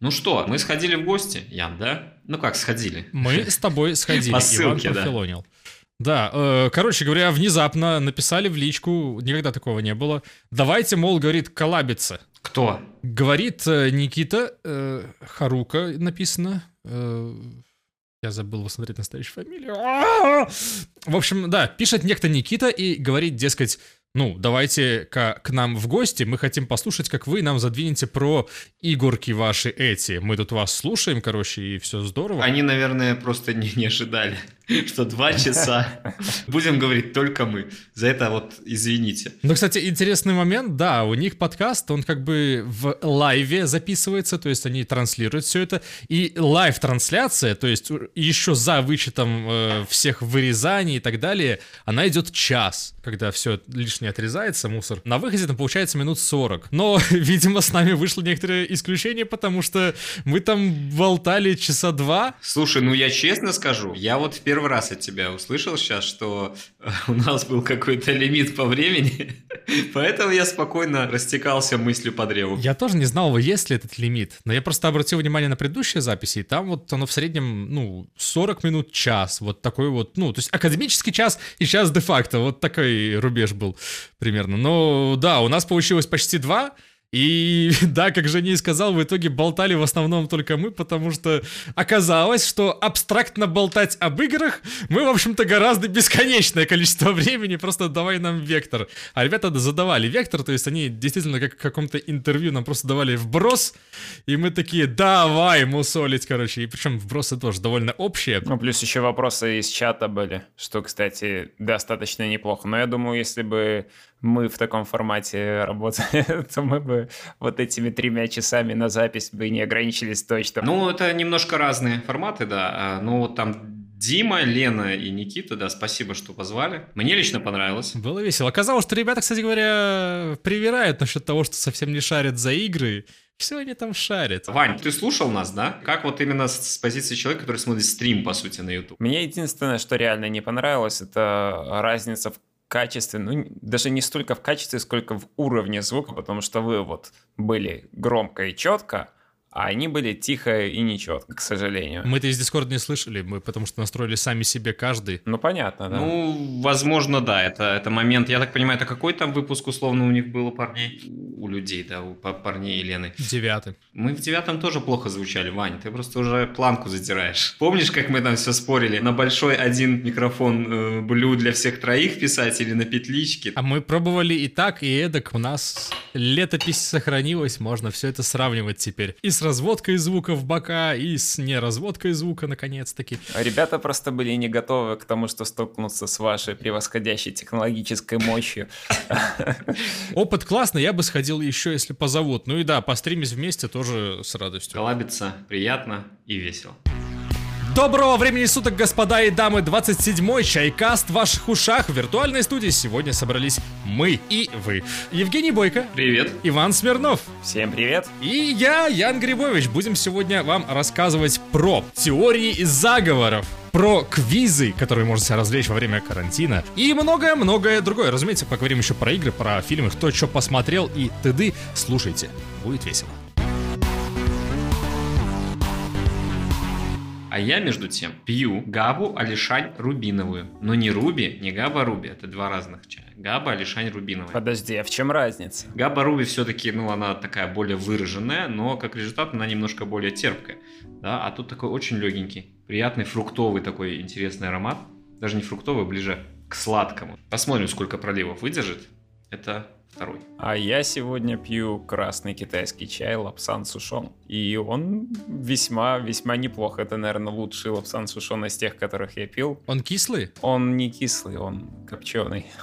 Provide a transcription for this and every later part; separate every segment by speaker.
Speaker 1: Ну что, мы сходили в гости, Ян, да? Ну как сходили?
Speaker 2: Мы с тобой сходили,
Speaker 1: По ссылке,
Speaker 2: Иван
Speaker 1: да.
Speaker 2: профилонил. Да, э, короче говоря, внезапно написали в личку, никогда такого не было. Давайте, мол, говорит, коллабиться.
Speaker 1: Кто?
Speaker 2: Говорит э, Никита э, Харука написано. э, я забыл посмотреть настоящую фамилию. А-а-а! В общем, да, пишет некто Никита и говорит, дескать, ну, давайте-ка к нам в гости, мы хотим послушать, как вы нам задвинете про игорки ваши эти. Мы тут вас слушаем, короче, и все здорово.
Speaker 1: Они, наверное, просто не, не ожидали, что два часа будем говорить только мы. За это вот извините.
Speaker 2: Ну, кстати, интересный момент, да, у них подкаст, он как бы в лайве записывается, то есть они транслируют все это, и live-трансляция, то есть еще за вычетом э, всех вырезаний и так далее, она идет час, когда все лишнее отрезается, мусор. На выходе там получается минут 40. Но, видимо, с нами вышло некоторое исключение, потому что мы там болтали часа два,
Speaker 1: Слушай, ну я честно скажу, я вот в первый раз от тебя услышал сейчас, что э, у нас был какой-то лимит по времени, поэтому я спокойно растекался мыслью по древу.
Speaker 2: Я тоже не знал, есть ли этот лимит, но я просто обратил внимание на предыдущие записи, и там вот оно в среднем, ну, 40 минут, час, вот такой вот, ну, то есть академический час и час де-факто, вот такой рубеж был примерно. Но да, у нас получилось почти два, и да, как Женя и сказал, в итоге болтали в основном только мы, потому что оказалось, что абстрактно болтать об играх мы, в общем-то, гораздо бесконечное количество времени, просто давай нам вектор. А ребята задавали вектор, то есть они действительно как в каком-то интервью нам просто давали вброс, и мы такие, давай мусолить, короче. И причем вбросы тоже довольно общие.
Speaker 3: Ну, плюс еще вопросы из чата были, что, кстати, достаточно неплохо. Но я думаю, если бы мы в таком формате работали, то мы бы вот этими тремя часами на запись бы не ограничились точно.
Speaker 1: Ну, это немножко разные форматы, да. А, Ну, вот там Дима, Лена и Никита, да, спасибо, что позвали. Мне лично понравилось.
Speaker 2: Было весело. Оказалось, что ребята, кстати говоря, привирают насчет того, что совсем не шарят за игры. Все они там шарят.
Speaker 1: Вань, ты слушал нас, да? Как вот именно с, с позиции человека, который смотрит стрим, по сути, на YouTube?
Speaker 3: Мне единственное, что реально не понравилось, это разница в качестве, ну, даже не столько в качестве, сколько в уровне звука, потому что вы вот были громко и четко, а они были тихо и нечетко, к сожалению.
Speaker 2: Мы-то из Discord не слышали, мы потому что настроили сами себе каждый.
Speaker 3: Ну, понятно, да.
Speaker 1: Ну, возможно, да, это, это момент. Я так понимаю, это какой там выпуск условно у них был у парней? У людей, да, у па- парней и Лены.
Speaker 2: Девятый.
Speaker 1: Мы в девятом тоже плохо звучали, Вань, ты просто уже планку задираешь. Помнишь, как мы там все спорили? На большой один микрофон э, блю для всех троих писать или на петличке?
Speaker 2: А мы пробовали и так, и эдак. У нас летопись сохранилась, можно все это сравнивать теперь. И с разводкой звука в бока, и с неразводкой звука, наконец-таки.
Speaker 3: А Ребята просто были не готовы к тому, что столкнутся с вашей превосходящей технологической мощью.
Speaker 2: Опыт классный, я бы сходил еще, если позовут. Ну и да, постримить вместе тоже с радостью.
Speaker 1: Коллабиться приятно и весело.
Speaker 2: Доброго времени суток, господа и дамы! 27-й чайкаст в ваших ушах. В виртуальной студии сегодня собрались мы и вы. Евгений Бойко,
Speaker 1: Привет.
Speaker 2: Иван Смирнов
Speaker 3: Всем привет!
Speaker 2: и я, Ян Грибович. Будем сегодня вам рассказывать про теории заговоров, про квизы, которые можно себя развлечь во время карантина и многое-многое другое. Разумеется, поговорим еще про игры, про фильмы, кто что посмотрел и т.д. Слушайте, будет весело.
Speaker 1: А я, между тем, пью Габу Алишань Рубиновую. Но не Руби, не Габа Руби, это два разных чая. Габа Алишань Рубиновая.
Speaker 3: Подожди, а в чем разница?
Speaker 1: Габа Руби все-таки, ну, она такая более выраженная, но как результат она немножко более терпкая. Да? А тут такой очень легенький, приятный фруктовый такой интересный аромат. Даже не фруктовый, ближе к сладкому. Посмотрим, сколько проливов выдержит. Это второй.
Speaker 3: А я сегодня пью красный китайский чай лапсан сушон. И он весьма-весьма неплох. Это, наверное, лучший лапсан сушон из тех, которых я пил.
Speaker 2: Он кислый?
Speaker 3: Он не кислый, он копченый.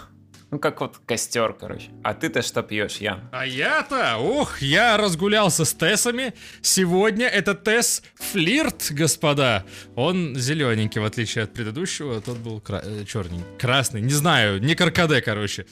Speaker 3: Ну, как вот костер, короче. А ты-то что пьешь, Ян?
Speaker 2: А я-то, ух, я разгулялся с Тессами. Сегодня это Тесс Флирт, господа. Он зелененький, в отличие от предыдущего. Тот был кра- э, черненький. Красный, не знаю, не каркаде, короче.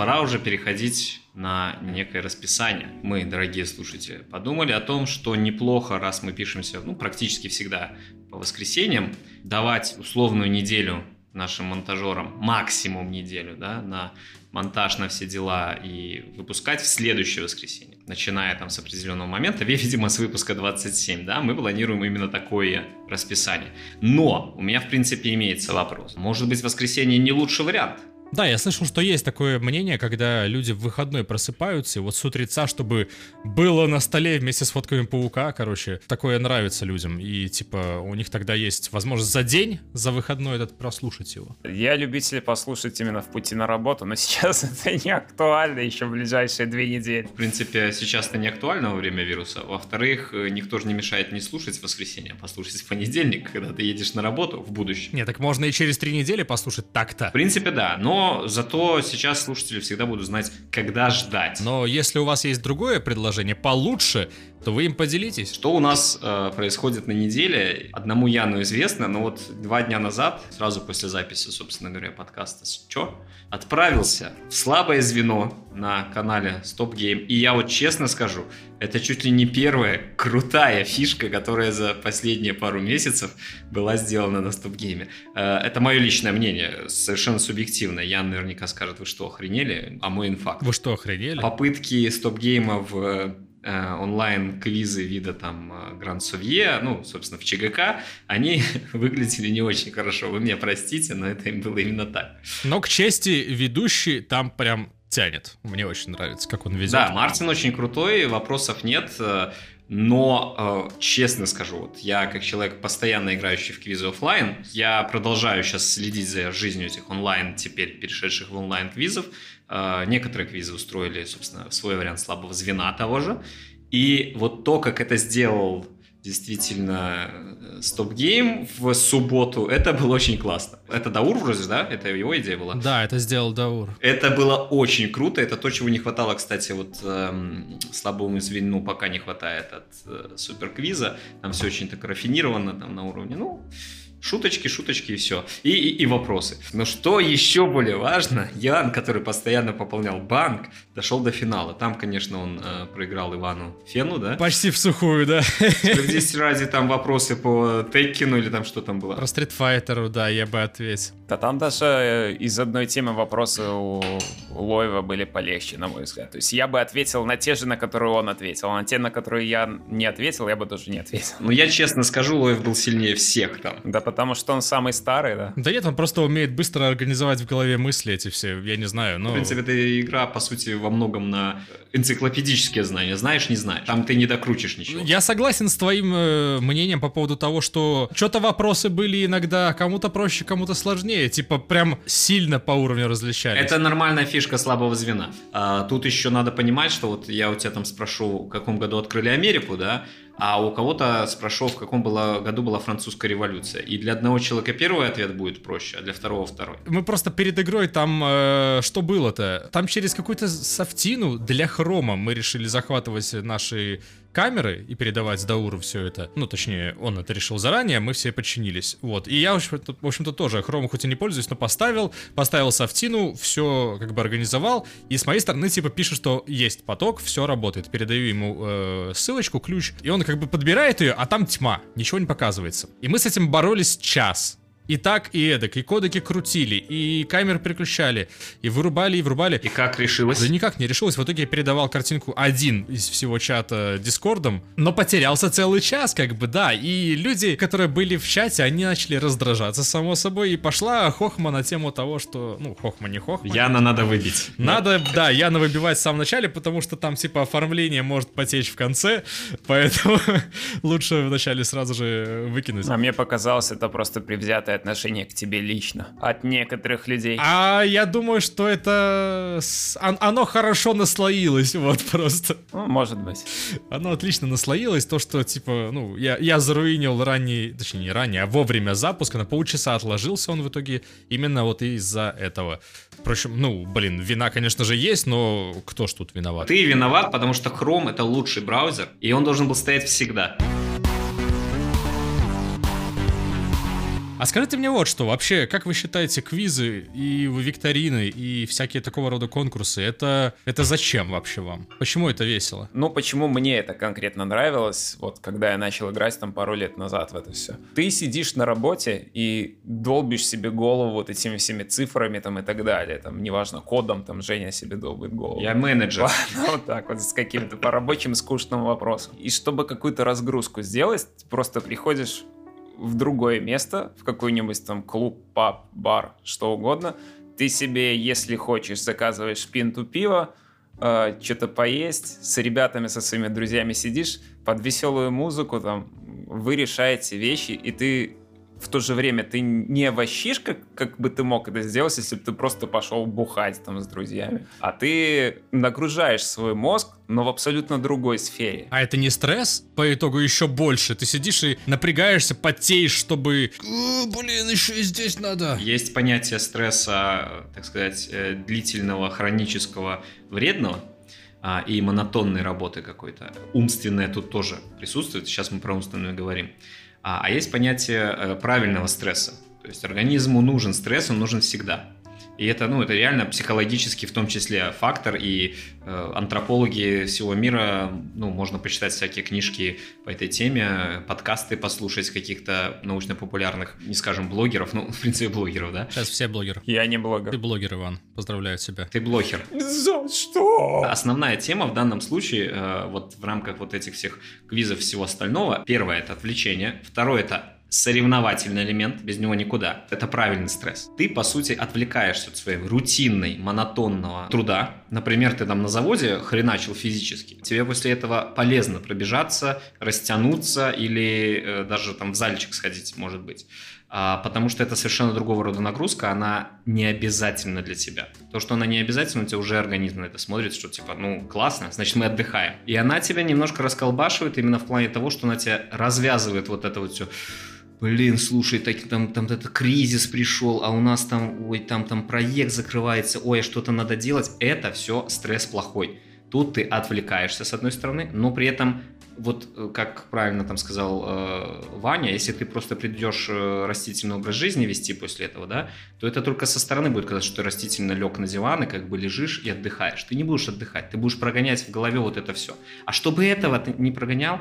Speaker 1: Пора уже переходить на некое расписание. Мы, дорогие слушатели, подумали о том, что неплохо, раз мы пишемся, ну, практически всегда по воскресеньям, давать условную неделю нашим монтажерам, максимум неделю, да, на монтаж на все дела и выпускать в следующее воскресенье. Начиная там с определенного момента, видимо, с выпуска 27, да, мы планируем именно такое расписание. Но у меня, в принципе, имеется вопрос. Может быть, воскресенье не лучший вариант?
Speaker 2: Да, я слышал, что есть такое мнение, когда люди в выходной просыпаются, и вот с утреца, чтобы было на столе вместе с фотками паука, короче, такое нравится людям, и типа у них тогда есть возможность за день, за выходной этот прослушать его.
Speaker 3: Я любитель послушать именно в пути на работу, но сейчас это не актуально еще в ближайшие две недели.
Speaker 1: В принципе, сейчас это не актуально во время вируса. Во-вторых, э, никто же не мешает не слушать в воскресенье, а послушать в понедельник, когда ты едешь на работу в будущем.
Speaker 2: Не, так можно и через три недели послушать так-то.
Speaker 1: В принципе, да, но зато сейчас слушатели всегда будут знать, когда ждать.
Speaker 2: Но если у вас есть другое предложение получше, то вы им поделитесь.
Speaker 1: Что у нас э, происходит на неделе, одному Яну известно, но вот два дня назад, сразу после записи, собственно говоря, подкаста «Чё?», отправился в слабое звено на канале Stop Game. И я вот честно скажу, это чуть ли не первая крутая фишка, которая за последние пару месяцев была сделана на Stop Game. Э, это мое личное мнение, совершенно субъективно. Ян наверняка скажет, вы что, охренели? А мой инфакт.
Speaker 2: Вы что, охренели?
Speaker 1: Попытки Stop Game в онлайн-квизы вида там э, Гранд Совье, ну, собственно, в ЧГК, они выглядели не очень хорошо. Вы меня простите, но это им было именно так.
Speaker 2: Но, к чести, ведущий там прям тянет. Мне очень нравится, как он везет.
Speaker 1: Да, Мартин очень крутой, вопросов нет. Э, но, честно скажу, вот я как человек, постоянно играющий в квизы офлайн, я продолжаю сейчас следить за жизнью этих онлайн, теперь перешедших в онлайн квизов. А, некоторые квизы устроили, собственно, свой вариант слабого звена того же. И вот то, как это сделал действительно Stop Game в субботу, это было очень классно. Это Даур вроде, да? Это его идея была?
Speaker 2: Да, это сделал Даур.
Speaker 1: Это было очень круто. Это то, чего не хватало, кстати, вот эм, слабому звену пока не хватает от э, суперквиза. Там все очень так рафинировано, там на уровне, ну, Шуточки, шуточки и все. И, и, и вопросы. Но что еще более важно, Ян, который постоянно пополнял банк, дошел до финала. Там, конечно, он э, проиграл Ивану Фену, да?
Speaker 2: Почти в сухую, да.
Speaker 1: Здесь ради там вопросы по Теккину или там что там было?
Speaker 2: Про Стритфайтеру, да, я бы ответил.
Speaker 3: Да там даже э, из одной темы вопросы у Лоева были полегче, на мой взгляд. То есть я бы ответил на те же, на которые он ответил. А на те, на которые я не ответил, я бы тоже не ответил.
Speaker 1: Ну, я честно скажу, Лоев был сильнее всех там.
Speaker 3: Да, потому что он самый старый, да?
Speaker 2: Да нет, он просто умеет быстро организовать в голове мысли эти все, я не знаю, но...
Speaker 1: В принципе, эта игра, по сути, во многом на энциклопедические знания. Знаешь, не знаешь. Там ты не докрутишь ничего.
Speaker 2: Я согласен с твоим э, мнением по поводу того, что что-то вопросы были иногда кому-то проще, кому-то сложнее. Типа прям сильно по уровню различались.
Speaker 1: Это нормальная фишка слабого звена. А, тут еще надо понимать, что вот я у тебя там спрошу, в каком году открыли Америку, да, а у кого-то спрошу, в каком было, году была французская революция. И для одного человека первый ответ будет проще, а для второго второй.
Speaker 2: Мы просто перед игрой там, э, что было-то? Там через какую-то софтину для хрома мы решили захватывать наши камеры и передавать Дауру все это. Ну, точнее, он это решил заранее, мы все подчинились. Вот. И я, в общем-то, в общем-то тоже хром хоть и не пользуюсь, но поставил, поставил софтину, все как бы организовал. И с моей стороны, типа, пишет, что есть поток, все работает. Передаю ему э, ссылочку, ключ, и он как бы подбирает ее, а там тьма, ничего не показывается. И мы с этим боролись час и так, и эдак, и кодеки крутили, и камеры переключали, и вырубали, и врубали.
Speaker 1: И как решилось?
Speaker 2: Да никак не решилось. В итоге я передавал картинку один из всего чата Дискордом, но потерялся целый час, как бы, да. И люди, которые были в чате, они начали раздражаться, само собой, и пошла хохма на тему того, что, ну, хохма не хохма.
Speaker 1: Яна надо выбить.
Speaker 2: Надо, да, Яна выбивать в самом начале, потому что там, типа, оформление может потечь в конце, поэтому лучше вначале сразу же выкинуть.
Speaker 3: А мне показалось, это просто привзятое отношение к тебе лично от некоторых людей.
Speaker 2: А я думаю, что это... Оно хорошо наслоилось, вот просто.
Speaker 3: Ну, может быть.
Speaker 2: Оно отлично наслоилось, то, что, типа, ну, я, я заруинил ранний, точнее, не ранее, а вовремя запуска, на полчаса отложился он в итоге именно вот из-за этого. Впрочем, ну, блин, вина, конечно же, есть, но кто ж тут виноват?
Speaker 1: Ты виноват, потому что Chrome — это лучший браузер, и он должен был стоять всегда.
Speaker 2: А скажите мне вот что, вообще, как вы считаете, квизы и викторины и всякие такого рода конкурсы, это, это зачем вообще вам? Почему это весело?
Speaker 3: Ну, почему мне это конкретно нравилось, вот когда я начал играть там пару лет назад в это все. Ты сидишь на работе и долбишь себе голову вот этими всеми цифрами там и так далее, там, неважно, кодом там Женя себе долбит голову.
Speaker 1: Я менеджер.
Speaker 3: Вот так вот, с каким-то по рабочим скучным вопросом. И чтобы какую-то разгрузку сделать, просто приходишь в другое место, в какой-нибудь там клуб, паб, бар, что угодно. Ты себе, если хочешь, заказываешь пинту пива, э, что-то поесть, с ребятами, со своими друзьями сидишь, под веселую музыку там вы решаете вещи, и ты в то же время ты не вощишь, как, как бы ты мог это сделать, если бы ты просто пошел бухать там с друзьями. А ты нагружаешь свой мозг, но в абсолютно другой сфере.
Speaker 2: А это не стресс? По итогу еще больше. Ты сидишь и напрягаешься, потеешь, чтобы... «О, блин, еще и здесь надо.
Speaker 1: Есть понятие стресса, так сказать, э, длительного, хронического, вредного а, и монотонной работы какой-то. Умственная тут тоже присутствует. Сейчас мы про умственную говорим. А, а есть понятие э, правильного стресса. То есть организму нужен стресс, он нужен всегда. И это, ну, это реально психологический в том числе фактор, и э, антропологи всего мира, ну, можно почитать всякие книжки по этой теме, подкасты послушать каких-то научно-популярных, не скажем, блогеров, ну, в принципе, блогеров, да?
Speaker 2: Сейчас все блогеры.
Speaker 3: Я не блогер.
Speaker 2: Ты блогер, Иван. Поздравляю тебя.
Speaker 1: Ты блогер.
Speaker 3: За что?
Speaker 1: Основная тема в данном случае, э, вот в рамках вот этих всех квизов всего остального, первое это отвлечение, второе это соревновательный элемент, без него никуда. Это правильный стресс. Ты, по сути, отвлекаешься от своей рутинной, монотонного труда. Например, ты там на заводе хреначил физически. Тебе после этого полезно пробежаться, растянуться или э, даже там в зальчик сходить, может быть. А, потому что это совершенно другого рода нагрузка, она не обязательна для тебя. То, что она не обязательна, у тебя уже организм на это смотрит, что типа, ну, классно, значит, мы отдыхаем. И она тебя немножко расколбашивает именно в плане того, что она тебя развязывает вот это вот все блин, слушай, так, там, там это кризис пришел, а у нас там, ой, там, там проект закрывается, ой, а что-то надо делать, это все стресс плохой. Тут ты отвлекаешься с одной стороны, но при этом вот э, как правильно там сказал э, Ваня, если ты просто придешь э, растительный образ жизни вести после этого, да, то это только со стороны будет казаться, что ты растительно лег на диван и как бы лежишь и отдыхаешь. Ты не будешь отдыхать, ты будешь прогонять в голове вот это все. А чтобы этого ты не прогонял,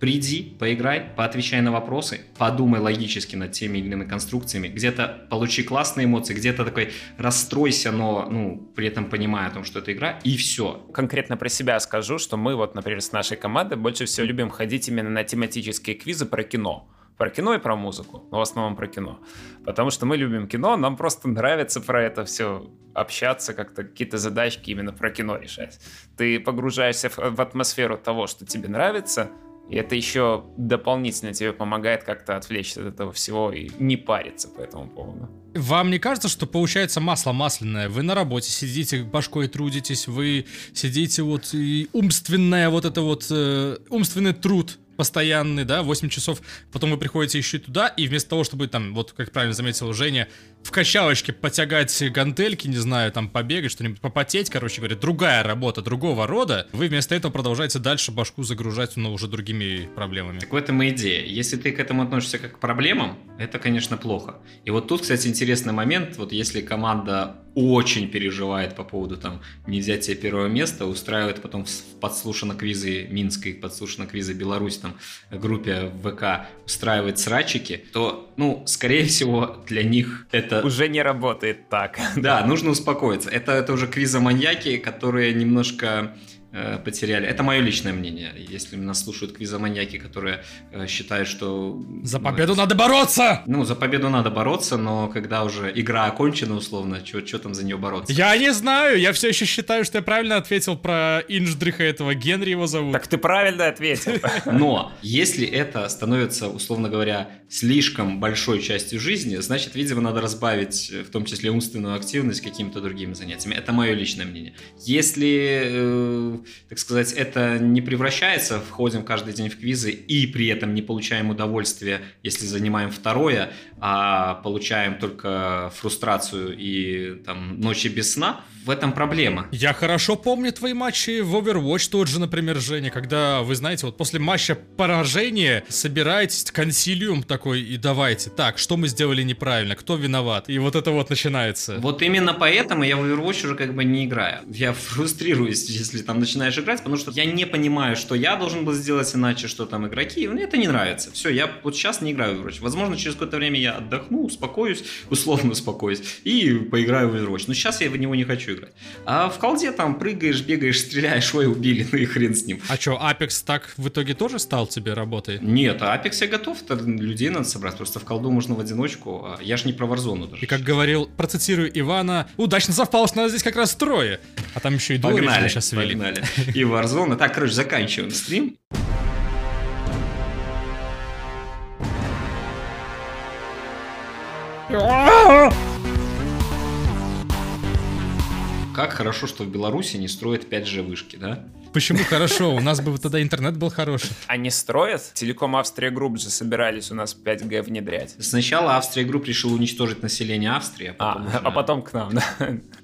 Speaker 1: Приди, поиграй, поотвечай на вопросы, подумай логически над теми или иными конструкциями, где-то получи классные эмоции, где-то такой расстройся, но ну, при этом понимая о том, что это игра, и все.
Speaker 3: Конкретно про себя скажу, что мы вот, например, с нашей командой больше всего любим ходить именно на тематические квизы про кино. Про кино и про музыку, но в основном про кино. Потому что мы любим кино, нам просто нравится про это все общаться, как-то какие-то задачки именно про кино решать. Ты погружаешься в, атмосферу того, что тебе нравится, и это еще дополнительно тебе помогает как-то отвлечься от этого всего и не париться по этому поводу.
Speaker 2: Вам не кажется, что получается масло масляное? Вы на работе сидите, башкой трудитесь, вы сидите вот и умственное вот это вот, э, умственный труд постоянный, да, 8 часов, потом вы приходите еще и туда, и вместо того, чтобы там, вот как правильно заметил Женя, в качалочке потягать гантельки, не знаю, там побегать, что-нибудь попотеть, короче говоря, другая работа другого рода, вы вместо этого продолжаете дальше башку загружать, но уже другими проблемами.
Speaker 1: Так в этом и идея. Если ты к этому относишься как к проблемам, это, конечно, плохо. И вот тут, кстати, интересный момент, вот если команда очень переживает по поводу там не взятия первого места, устраивает потом подслушано квизы Минска и подслушано квизы Беларусь, там группе ВК устраивает срачики, то, ну, скорее всего, для них это...
Speaker 3: Уже не работает так.
Speaker 1: Да, нужно успокоиться. Это, это уже квизоманьяки, которые немножко Э, потеряли. Это мое личное мнение. Если нас слушают квизоманьяки, которые э, считают, что...
Speaker 2: За победу ну, надо бороться!
Speaker 1: Ну, за победу надо бороться, но когда уже игра окончена, условно, что там за нее бороться?
Speaker 2: Я не знаю, я все еще считаю, что я правильно ответил про Инждриха этого, Генри его зовут.
Speaker 3: Так ты правильно ответил.
Speaker 1: Но если это становится, условно говоря, слишком большой частью жизни, значит, видимо, надо разбавить, э, в том числе умственную активность, какими-то другими занятиями. Это мое личное мнение. Если так сказать, это не превращается, входим каждый день в квизы и при этом не получаем удовольствия, если занимаем второе, а получаем только фрустрацию и там ночи без сна, в этом проблема.
Speaker 2: Я хорошо помню твои матчи в Overwatch тот же, например, Женя, когда, вы знаете, вот после матча поражения собираетесь, консилиум такой, и давайте, так, что мы сделали неправильно, кто виноват? И вот это вот начинается.
Speaker 1: Вот именно поэтому я в Overwatch уже как бы не играю. Я фрустрируюсь, если там начинаешь играть, потому что я не понимаю, что я должен был сделать иначе, что там игроки. Мне это не нравится. Все, я вот сейчас не играю в Overwatch. Возможно, через какое-то время я отдохну, успокоюсь, условно успокоюсь, и поиграю в Overwatch. Но сейчас я в него не хочу играть. А в колде там прыгаешь, бегаешь, стреляешь, ой, убили, ну и хрен с ним.
Speaker 2: А что, Apex так в итоге тоже стал тебе работой?
Speaker 1: Нет, а Apex я готов, это людей надо собрать, просто в колду можно в одиночку, а я ж не про Warzone даже.
Speaker 2: И как говорил, процитирую Ивана, удачно совпало, что нас здесь как раз трое. А там еще и дуэль
Speaker 1: Погнали,
Speaker 2: сейчас вели.
Speaker 1: погнали. И Warzone. Так, короче, заканчиваем стрим. Как хорошо, что в Беларуси не строят 5G вышки, да?
Speaker 2: Почему хорошо? У нас бы тогда интернет был хороший.
Speaker 3: Они строят? Telekom Austria Group же собирались у нас 5G внедрять.
Speaker 1: Сначала Austria Group решил уничтожить население Австрии,
Speaker 3: А,
Speaker 1: потом
Speaker 3: а
Speaker 1: уже-
Speaker 3: потом к нам, да.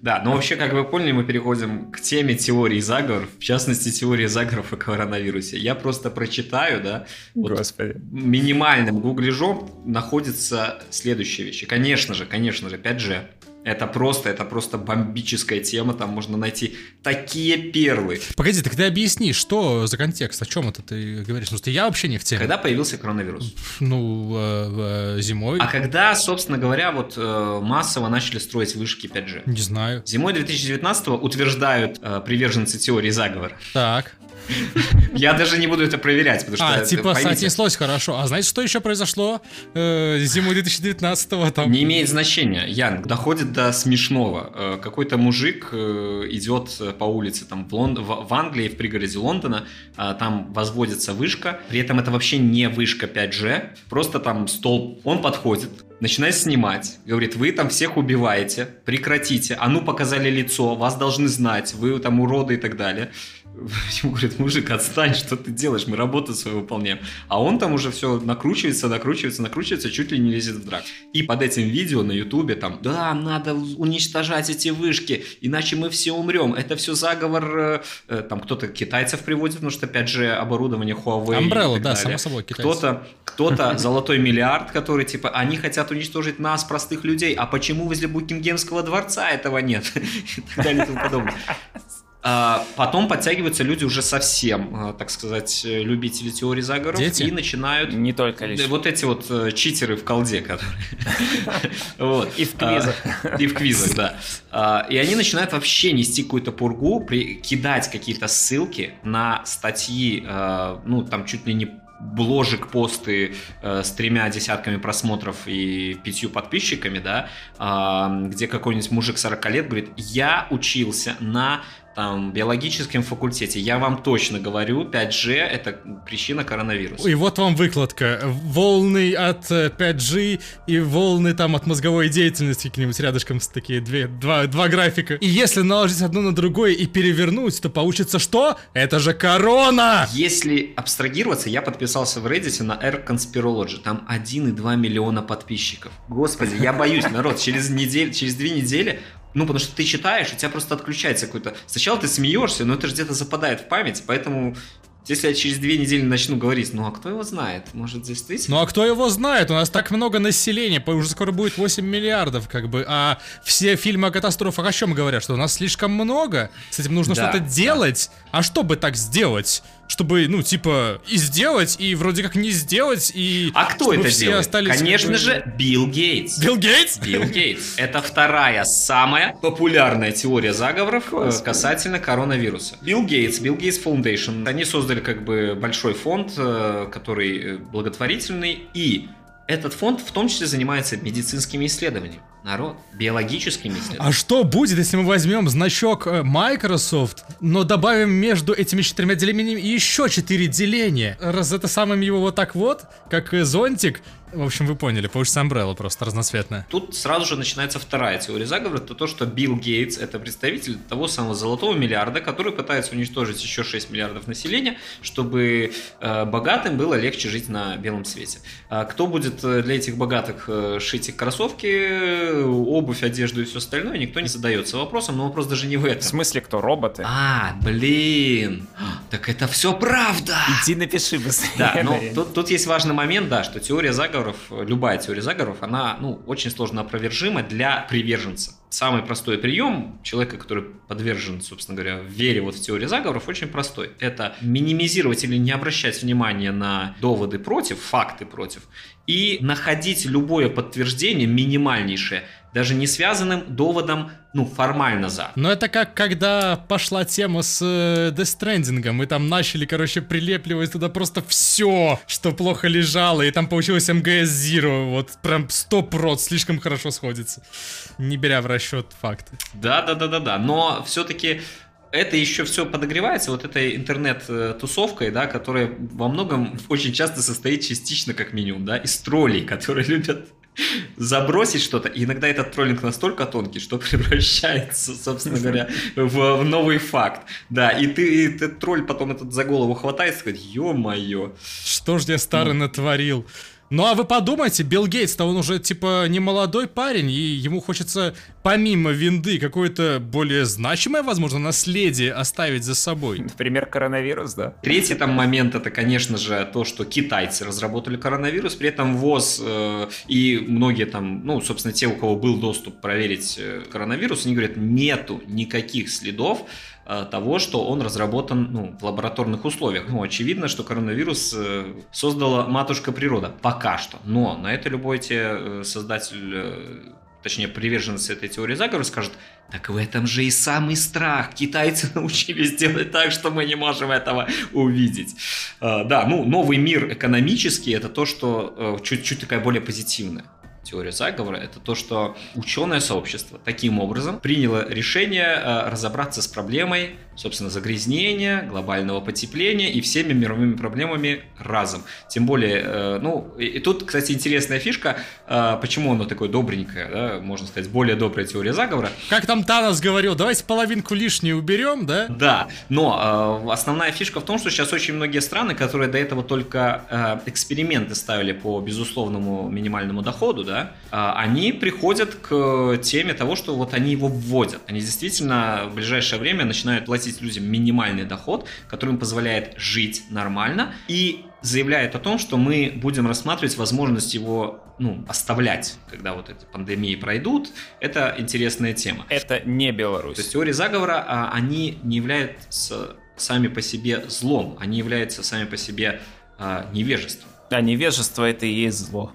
Speaker 1: Да, но вообще, как вы поняли, мы переходим к теме теории заговоров, в частности, теории заговоров о коронавирусе. Я просто прочитаю, да, вот
Speaker 3: Господи.
Speaker 1: минимальным гуглежом находится следующие вещи. Конечно же, конечно же, 5G. Это просто, это просто бомбическая тема, там можно найти такие перлы.
Speaker 2: Погоди, так ты объясни, что за контекст, о чем это ты говоришь? Потому что я вообще не в теме.
Speaker 1: Когда появился коронавирус?
Speaker 2: Ну, э, э, зимой.
Speaker 1: А когда, собственно говоря, вот э, массово начали строить вышки 5G?
Speaker 2: Не знаю.
Speaker 1: Зимой 2019 утверждают приверженцы теории заговора.
Speaker 2: Так.
Speaker 1: Я даже не буду это проверять, потому что...
Speaker 2: А, типа соотнеслось хорошо. А знаете, что еще произошло э, зимой 2019-го? Там...
Speaker 1: Не имеет значения, Ян, доходит до смешного. Э, Какой-то мужик э, идет по улице там, в, Лон- в- в Англии, в пригороде Лондона, а, там возводится вышка, при этом это вообще не вышка 5G, просто там столб, он подходит, начинает снимать, говорит, вы там всех убиваете, прекратите, а ну показали лицо, вас должны знать, вы там уроды и так далее. Ему говорит, мужик, отстань, что ты делаешь, мы работу свою выполняем. А он там уже все накручивается, накручивается, накручивается, чуть ли не лезет в драк. И под этим видео на ютубе там, да, надо уничтожать эти вышки, иначе мы все умрем. Это все заговор, э, э, там кто-то китайцев приводит, потому что, опять же, оборудование Huawei.
Speaker 2: Umbrella,
Speaker 1: так
Speaker 2: да, само собой, китайцы.
Speaker 1: Кто-то, кто-то золотой миллиард, который типа, они хотят уничтожить нас, простых людей, а почему возле Букингемского дворца этого нет? И так далее и тому подобное. А, Потом подтягиваются люди уже совсем, а, так сказать, э, любители теории заговоров
Speaker 2: Дети?
Speaker 1: и начинают
Speaker 3: Не только лишь.
Speaker 1: да, вот эти вот э, читеры в колде, которые... Вот.
Speaker 3: И в квизах.
Speaker 1: А, И в квизах, да. И они начинают вообще нести какую-то пургу, кидать какие-то ссылки на статьи, э, ну, там чуть ли не бложек, посты э, с тремя десятками просмотров и пятью подписчиками, да, а, где какой-нибудь мужик 40 лет говорит, я учился на там, биологическом факультете, я вам точно говорю, 5G это причина коронавируса.
Speaker 2: И вот вам выкладка. Волны от э, 5G и волны там от мозговой деятельности какие-нибудь рядышком такие две, два, два графика. И если наложить одно на другое и перевернуть, то получится что? Это же корона!
Speaker 1: Если абстрагироваться, я подписался в Reddit на R Conspirology. Там 1,2 миллиона подписчиков. Господи, я боюсь, народ, через неделю, через две недели ну, потому что ты читаешь, у тебя просто отключается какой-то... Сначала ты смеешься, но это же где-то западает в память, поэтому если я через две недели начну говорить, ну, а кто его знает? Может, действительно?
Speaker 2: Ну а кто его знает? У нас так много населения, уже скоро будет 8 миллиардов, как бы. А все фильмы о катастрофах о чем говорят? Что у нас слишком много, с этим нужно
Speaker 1: Да,
Speaker 2: что-то
Speaker 1: да.
Speaker 2: А чтобы так сделать? Чтобы, ну, типа, и сделать, и вроде как не сделать, и...
Speaker 1: А кто это
Speaker 2: все
Speaker 1: делает?
Speaker 2: остались
Speaker 1: Конечно же, Билл Гейтс.
Speaker 2: Билл Гейтс?
Speaker 1: Билл Гейтс. Это вторая самая популярная теория заговоров э,
Speaker 3: Господи.
Speaker 1: касательно коронавируса. Билл Гейтс, Билл Гейтс Foundation. Они создали как бы большой фонд, э, который э, благотворительный, и этот фонд в том числе занимается медицинскими исследованиями. народ, биологическими исследованиями.
Speaker 2: А что будет, если мы возьмем значок э, Microsoft, но добавим между этими четырьмя делениями еще четыре деления? Раз это самым его вот так вот, как э, зонтик, в общем, вы поняли, получится Umbrella просто разноцветная.
Speaker 1: Тут сразу же начинается вторая теория заговора, это то, что Билл Гейтс это представитель того самого золотого миллиарда, который пытается уничтожить еще 6 миллиардов населения, чтобы э, богатым было легче жить на белом свете. А кто будет э, для этих богатых э, шить их кроссовки, обувь, одежду и все остальное, никто не задается вопросом, но вопрос даже не в этом.
Speaker 3: В смысле, кто роботы?
Speaker 1: А, блин, так это все правда!
Speaker 3: Иди напиши быстрее.
Speaker 1: Да, но тут, тут есть важный момент, да, что теория заговора заговоров, любая теория заговоров, она ну, очень сложно опровержима для приверженца. Самый простой прием человека, который подвержен, собственно говоря, вере вот в теорию заговоров, очень простой. Это минимизировать или не обращать внимания на доводы против, факты против, и находить любое подтверждение, минимальнейшее, даже не связанным доводом, ну, формально за.
Speaker 2: Но это как когда пошла тема с э, Death Stranding, мы там начали, короче, прилепливать туда просто все, что плохо лежало, и там получилось МГС Zero, вот прям 100 слишком хорошо сходится, не беря в расчет факты.
Speaker 1: Да-да-да-да-да, но все-таки это еще все подогревается вот этой интернет-тусовкой, да, которая во многом очень часто состоит частично, как минимум, да, из троллей, которые любят забросить что-то. И иногда этот троллинг настолько тонкий, что превращается, собственно говоря, в, в новый факт. Да, и ты, и ты тролль потом этот за голову хватает и говорит, ё-моё.
Speaker 2: Что ж я старый натворил? Ну а вы подумайте, Билл Гейтс-то он уже типа не молодой парень, и ему хочется помимо винды какое-то более значимое, возможно, наследие оставить за собой.
Speaker 3: Например, коронавирус, да?
Speaker 1: Третий там момент это, конечно же, то, что китайцы разработали коронавирус, при этом ВОЗ э, и многие там, ну, собственно, те, у кого был доступ проверить э, коронавирус, они говорят, нету никаких следов того, что он разработан ну, в лабораторных условиях. Ну, очевидно, что коронавирус э, создала матушка природа. Пока что. Но на это любой те э, создатель точнее, приверженец этой теории заговора скажет, так в этом же и самый страх. Китайцы научились делать так, что мы не можем этого увидеть. Да, ну, новый мир экономический – это то, что чуть-чуть такая более позитивная теория заговора, это то, что ученое сообщество таким образом приняло решение э, разобраться с проблемой, собственно, загрязнения, глобального потепления и всеми мировыми проблемами разом. Тем более, э, ну, и тут, кстати, интересная фишка, э, почему оно такое добренькое, да, можно сказать, более добрая теория заговора.
Speaker 2: Как там Танос говорил, давайте половинку лишнюю уберем, да?
Speaker 1: Да, но основная фишка в том, что сейчас очень многие страны, которые до этого только эксперименты ставили по безусловному минимальному доходу, да, они приходят к теме того, что вот они его вводят. Они действительно в ближайшее время начинают платить людям минимальный доход, который им позволяет жить нормально и заявляет о том, что мы будем рассматривать возможность его ну, оставлять, когда вот эти пандемии пройдут, это интересная тема.
Speaker 3: Это не Беларусь.
Speaker 1: То есть теории заговора, а, они не являются сами по себе злом, они являются сами по себе а, невежеством.
Speaker 3: Да, невежество это и есть зло.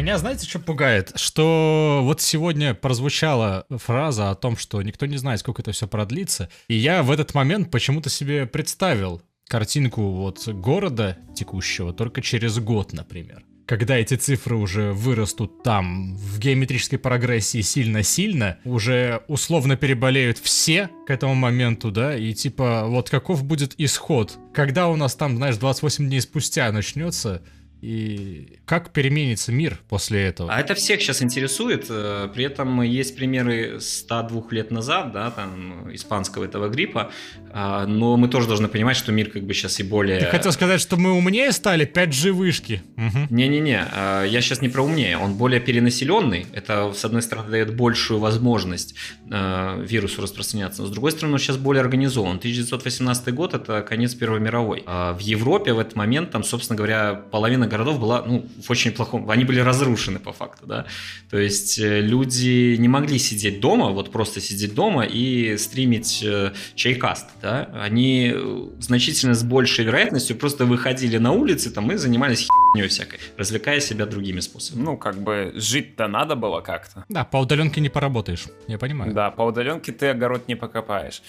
Speaker 2: Меня знаете, что пугает? Что вот сегодня прозвучала фраза о том, что никто не знает, сколько это все продлится. И я в этот момент почему-то себе представил картинку вот города текущего только через год, например. Когда эти цифры уже вырастут там в геометрической прогрессии сильно-сильно, уже условно переболеют все к этому моменту, да, и типа вот каков будет исход? Когда у нас там, знаешь, 28 дней спустя начнется и как переменится мир после этого?
Speaker 1: А это всех сейчас интересует. Э, при этом есть примеры 102 лет назад, да, там, испанского этого гриппа. А, но мы тоже должны понимать, что мир как бы сейчас и более...
Speaker 2: Ты хотел сказать, что мы умнее стали? 5G вышки.
Speaker 1: Не-не-не, угу. я сейчас не про умнее. Он более перенаселенный. Это, с одной стороны, дает большую возможность э, вирусу распространяться. Но, с другой стороны, он сейчас более организован. 1918 год – это конец Первой мировой. В Европе в этот момент, там, собственно говоря, половина городов была ну, в очень плохом... Они были разрушены по факту, да. То есть э, люди не могли сидеть дома, вот просто сидеть дома и стримить э, чайкаст, да. Они э, значительно с большей вероятностью просто выходили на улицы там и занимались херней всякой, развлекая себя другими способами.
Speaker 3: Ну, как бы жить-то надо было как-то.
Speaker 2: Да, по удаленке не поработаешь, я понимаю.
Speaker 3: Да, по удаленке ты огород не покопаешь.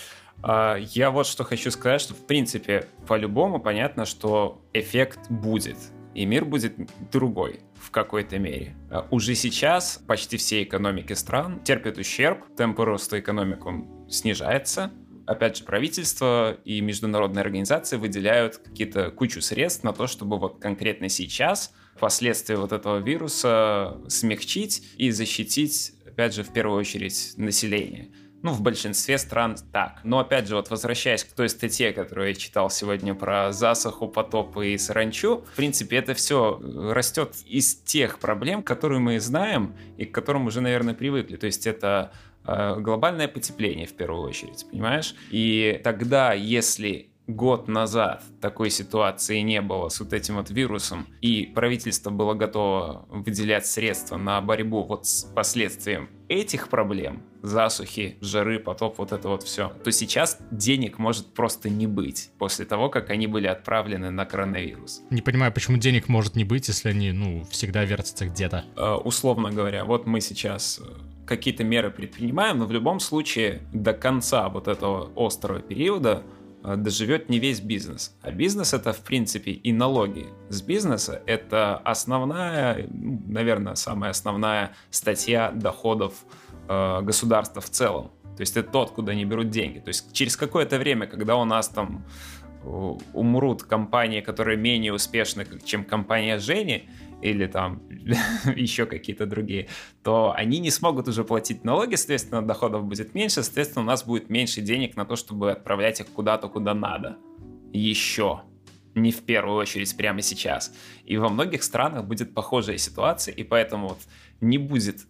Speaker 3: А, я вот что хочу сказать, что в принципе по-любому понятно, что эффект будет и мир будет другой в какой-то мере. А уже сейчас почти все экономики стран терпят ущерб, темпы роста экономик он снижается, опять же, правительство и международные организации выделяют какие-то кучу средств на то, чтобы вот конкретно сейчас последствия вот этого вируса смягчить и защитить, опять же, в первую очередь население. Ну, в большинстве стран так. Но, опять же, вот возвращаясь к той статье, которую я читал сегодня про засуху, потопы и саранчу, в принципе, это все растет из тех проблем, которые мы знаем и к которым уже, наверное, привыкли. То есть это э, глобальное потепление в первую очередь, понимаешь? И тогда, если год назад такой ситуации не было с вот этим вот вирусом, и правительство было готово выделять средства на борьбу вот с последствием этих проблем, засухи, жары, потоп, вот это вот все, то сейчас денег может просто не быть после того, как они были отправлены на коронавирус.
Speaker 2: Не понимаю, почему денег может не быть, если они, ну, всегда вертятся где-то.
Speaker 3: Э, условно говоря, вот мы сейчас э, какие-то меры предпринимаем, но в любом случае до конца вот этого острого периода доживет не весь бизнес. А бизнес это, в принципе, и налоги с бизнеса это основная, наверное, самая основная статья доходов э, государства в целом. То есть это то, откуда они берут деньги. То есть через какое-то время, когда у нас там э, умрут компании, которые менее успешны, чем компания Жени, или там еще какие-то другие, то они не смогут уже платить налоги, соответственно, доходов будет меньше, соответственно, у нас будет меньше денег на то, чтобы отправлять их куда-то, куда надо. Еще. Не в первую очередь прямо сейчас. И во многих странах будет похожая ситуация, и поэтому вот не будет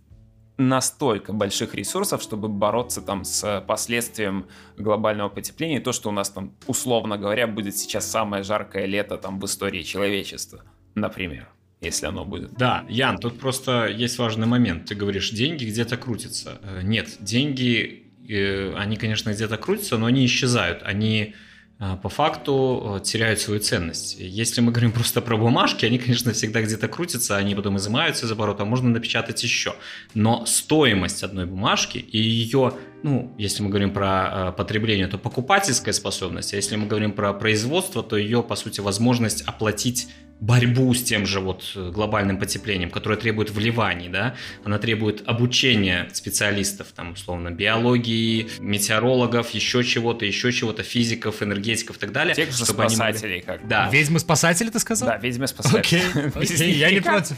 Speaker 3: настолько больших ресурсов, чтобы бороться там с последствием глобального потепления, то, что у нас там, условно говоря, будет сейчас самое жаркое лето там в истории человечества, например если оно будет.
Speaker 1: Да, Ян, тут просто есть важный момент. Ты говоришь, деньги где-то крутятся. Э, нет, деньги, э, они, конечно, где-то крутятся, но они исчезают. Они э, по факту теряют свою ценность. Если мы говорим просто про бумажки, они, конечно, всегда где-то крутятся, они потом изымаются из оборота, можно напечатать еще. Но стоимость одной бумажки и ее, ну, если мы говорим про потребление, то покупательская способность, а если мы говорим про производство, то ее, по сути, возможность оплатить борьбу с тем же вот э, глобальным потеплением, которое требует вливаний, да, она требует обучения специалистов, там, условно, биологии, метеорологов, еще чего-то, еще чего-то, физиков, энергетиков и так далее.
Speaker 3: Тех же спасателей, могли... как
Speaker 2: Да. Ведьмы-спасатели, ты сказал?
Speaker 3: Да, ведьмы-спасатели.
Speaker 2: Окей, я не против.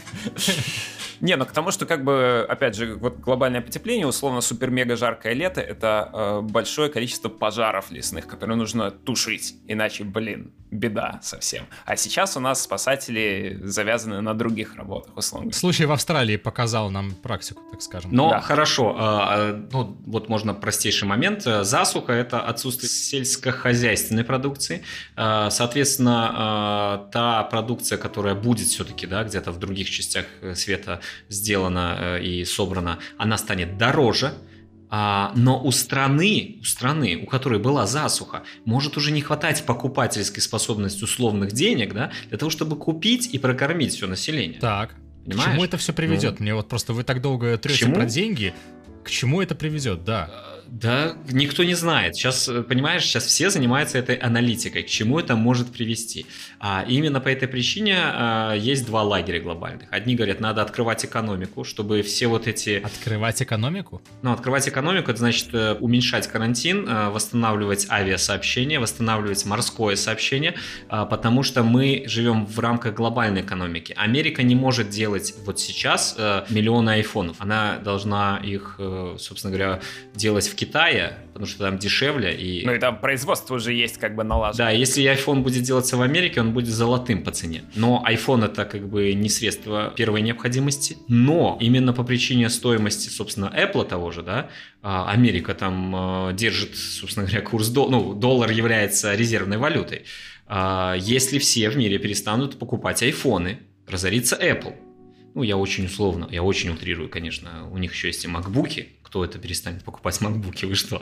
Speaker 3: Не, ну к тому, что как бы, опять же, вот глобальное потепление, условно, супер-мега жаркое лето, это э, большое количество пожаров лесных, которые нужно тушить, иначе, блин, беда совсем. А сейчас у нас спасатели завязаны на других работах, условно.
Speaker 2: Случай в Австралии показал нам практику, так скажем.
Speaker 1: Но да. хорошо, э, ну вот можно простейший момент. Засуха – это отсутствие сельскохозяйственной продукции. Э, соответственно, э, та продукция, которая будет все-таки да, где-то в других частях света сделана э, и собрана, она станет дороже, а, но у страны, у страны, у которой была засуха, может уже не хватать покупательской способности условных денег, да, для того, чтобы купить и прокормить все население.
Speaker 2: Так. Понимаешь? К чему это все приведет? Ну, Мне вот просто вы так долго трете про деньги. К чему это приведет, да?
Speaker 1: Да, никто не знает. Сейчас, э, понимаешь, сейчас все занимаются этой аналитикой, к чему это может привести. А именно по этой причине а, есть два лагеря глобальных. Одни говорят, надо открывать экономику, чтобы все вот эти...
Speaker 2: Открывать экономику?
Speaker 1: Ну, открывать экономику, это значит э, уменьшать карантин, э, восстанавливать авиасообщение, восстанавливать морское сообщение, а, потому что мы живем в рамках глобальной экономики. Америка не может делать вот сейчас миллионы айфонов. Она должна их, собственно говоря, делать в Китае, потому что там дешевле. И...
Speaker 3: Ну и там производство уже есть как бы налажено.
Speaker 1: Да, если iPhone будет делаться в Америке, он будет золотым по цене. Но iPhone это как бы не средство первой необходимости. Но именно по причине стоимости, собственно, Apple того же, да, а, Америка там а, держит, собственно говоря, курс доллара, ну, доллар является резервной валютой. А, если все в мире перестанут покупать айфоны, разорится Apple. Ну, я очень условно, я очень утрирую, конечно, у них еще есть и макбуки, кто это перестанет покупать макбуки, вы что?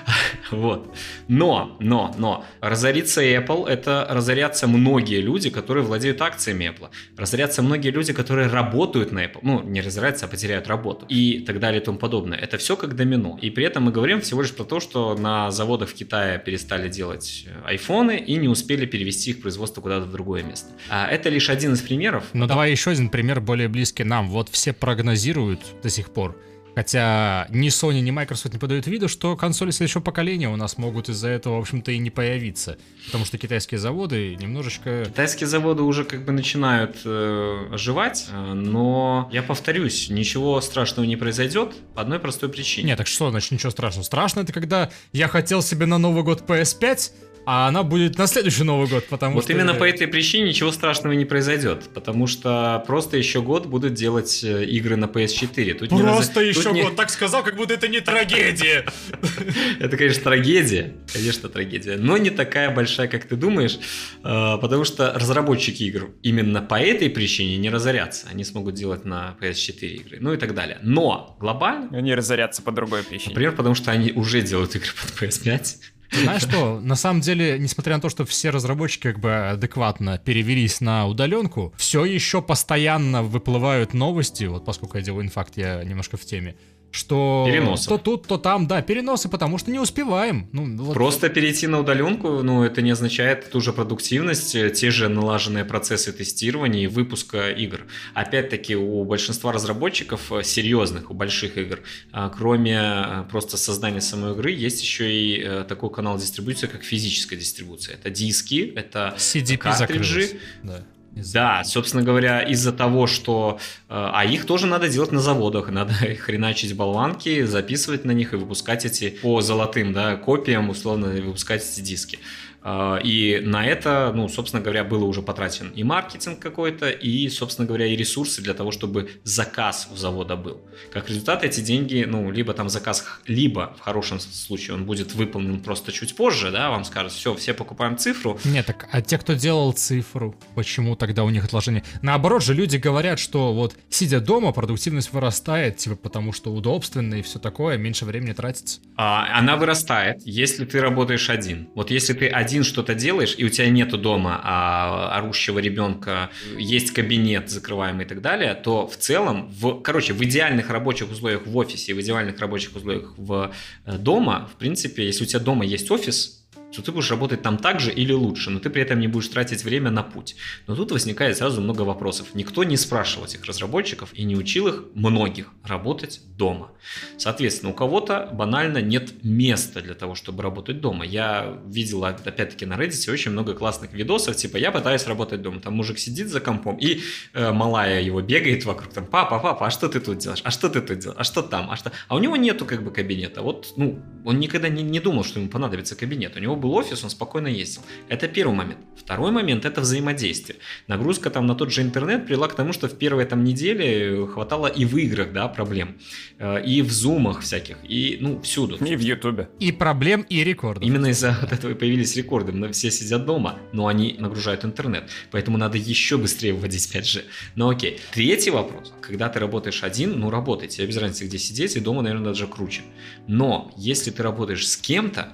Speaker 1: вот. Но, но, но, разориться Apple, это разорятся многие люди, которые владеют акциями Apple. Разорятся многие люди, которые работают на Apple. Ну, не разорятся, а потеряют работу. И так далее и тому подобное. Это все как домино. И при этом мы говорим всего лишь про то, что на заводах в Китае перестали делать э, айфоны и не успели перевести их производство куда-то в другое место. А это лишь один из примеров.
Speaker 2: Ну, давай еще один пример более близкий нам. Вот все прогнозируют до сих пор, Хотя ни Sony, ни Microsoft не подают виду, что консоли следующего поколения у нас могут из-за этого, в общем-то, и не появиться. Потому что китайские заводы немножечко...
Speaker 1: Китайские заводы уже как бы начинают э, оживать, э, но я повторюсь, ничего страшного не произойдет по одной простой причине.
Speaker 2: Нет, так что, значит, ничего страшного. Страшно это когда я хотел себе на Новый год PS5, а она будет на следующий Новый год, потому
Speaker 1: вот
Speaker 2: что...
Speaker 1: Вот именно по этой причине ничего страшного не произойдет, потому что просто еще год будут делать э, игры на PS4.
Speaker 2: Тут просто не еще Тут год, не... так сказал, как будто это не трагедия.
Speaker 1: Это, конечно, трагедия, конечно, трагедия, но не такая большая, как ты думаешь, э, потому что разработчики игр именно по этой причине не разорятся, они смогут делать на PS4 игры, ну и так далее. Но глобально...
Speaker 3: Они разорятся по другой причине.
Speaker 1: Например, потому что они уже делают игры под PS5,
Speaker 2: знаешь что, на самом деле, несмотря на то, что все разработчики как бы адекватно перевелись на удаленку, все еще постоянно выплывают новости, вот поскольку я делаю инфакт, я немножко в теме, что
Speaker 1: Переносы.
Speaker 2: то тут, то там, да, переносы, потому что не успеваем. Ну,
Speaker 1: вот. Просто перейти на удаленку, ну, это не означает ту же продуктивность, э, те же налаженные процессы тестирования и выпуска игр. Опять-таки, у большинства разработчиков э, серьезных, у больших игр, а, кроме э, просто создания самой игры, есть еще и такой канал дистрибуции, как физическая дистрибуция. Это диски, это CDP картриджи. Да. Да, собственно говоря, из-за того, что... Э, а их тоже надо делать на заводах, надо хреначить болванки, записывать на них и выпускать эти по золотым да, копиям, условно, выпускать эти диски. А, и на это, ну, собственно говоря, было уже потрачен и маркетинг какой-то, и, собственно говоря, и ресурсы для того, чтобы заказ у завода был. Как результат, эти деньги, ну, либо там заказ, либо в хорошем случае он будет выполнен просто чуть позже, да, вам скажут, все, все покупаем цифру.
Speaker 2: Нет, так, а те, кто делал цифру, почему тогда у них отложение? Наоборот же, люди говорят, что вот сидя дома, продуктивность вырастает, типа, потому что удобственно и все такое, меньше времени тратится.
Speaker 1: А, она вырастает, если ты работаешь один. Вот если ты один один что-то делаешь, и у тебя нету дома а, орущего ребенка, есть кабинет закрываемый и так далее, то в целом, в, короче, в идеальных рабочих условиях в офисе и в идеальных рабочих условиях в э, дома, в принципе, если у тебя дома есть офис, то ты будешь работать там так же или лучше, но ты при этом не будешь тратить время на путь. Но тут возникает сразу много вопросов. Никто не спрашивал этих разработчиков и не учил их, многих, работать дома. Соответственно, у кого-то банально нет места для того, чтобы работать дома. Я видел, опять-таки, на Reddit очень много классных видосов, типа я пытаюсь работать дома. Там мужик сидит за компом, и э, малая его бегает вокруг, там, папа, папа, а что ты тут делаешь? А что ты тут делаешь? А что там? А что? А у него нету как бы кабинета. Вот, ну, он никогда не, не думал, что ему понадобится кабинет. У него был офис, он спокойно ездил. Это первый момент. Второй момент – это взаимодействие. Нагрузка там на тот же интернет привела к тому, что в первой там неделе хватало и в играх, да, проблем, э, и в зумах всяких, и, ну, всюду.
Speaker 3: И в ютубе.
Speaker 2: И проблем, и рекордов.
Speaker 1: Именно из-за вот этого и появились рекорды. Но все сидят дома, но они нагружают интернет. Поэтому надо еще быстрее вводить 5G. Но окей. Третий вопрос. Когда ты работаешь один, ну, работай. Тебе без разницы, где сидеть, и дома, наверное, даже круче. Но если ты работаешь с кем-то,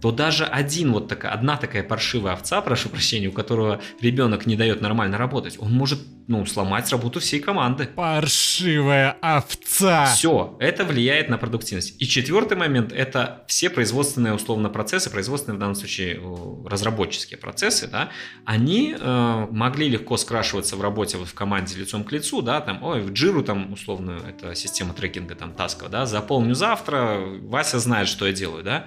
Speaker 1: то даже один вот такая, одна такая паршивая овца, прошу прощения, у которого ребенок не дает нормально работать, он может, ну, сломать работу всей команды.
Speaker 2: Паршивая овца!
Speaker 1: Все, это влияет на продуктивность. И четвертый момент, это все производственные, условно, процессы, производственные в данном случае разработческие процессы, да, они э, могли легко скрашиваться в работе вот в команде лицом к лицу, да, там, ой, в Джиру там, условно, это система трекинга, там, тасков, да, заполню завтра, Вася знает, что я делаю, да,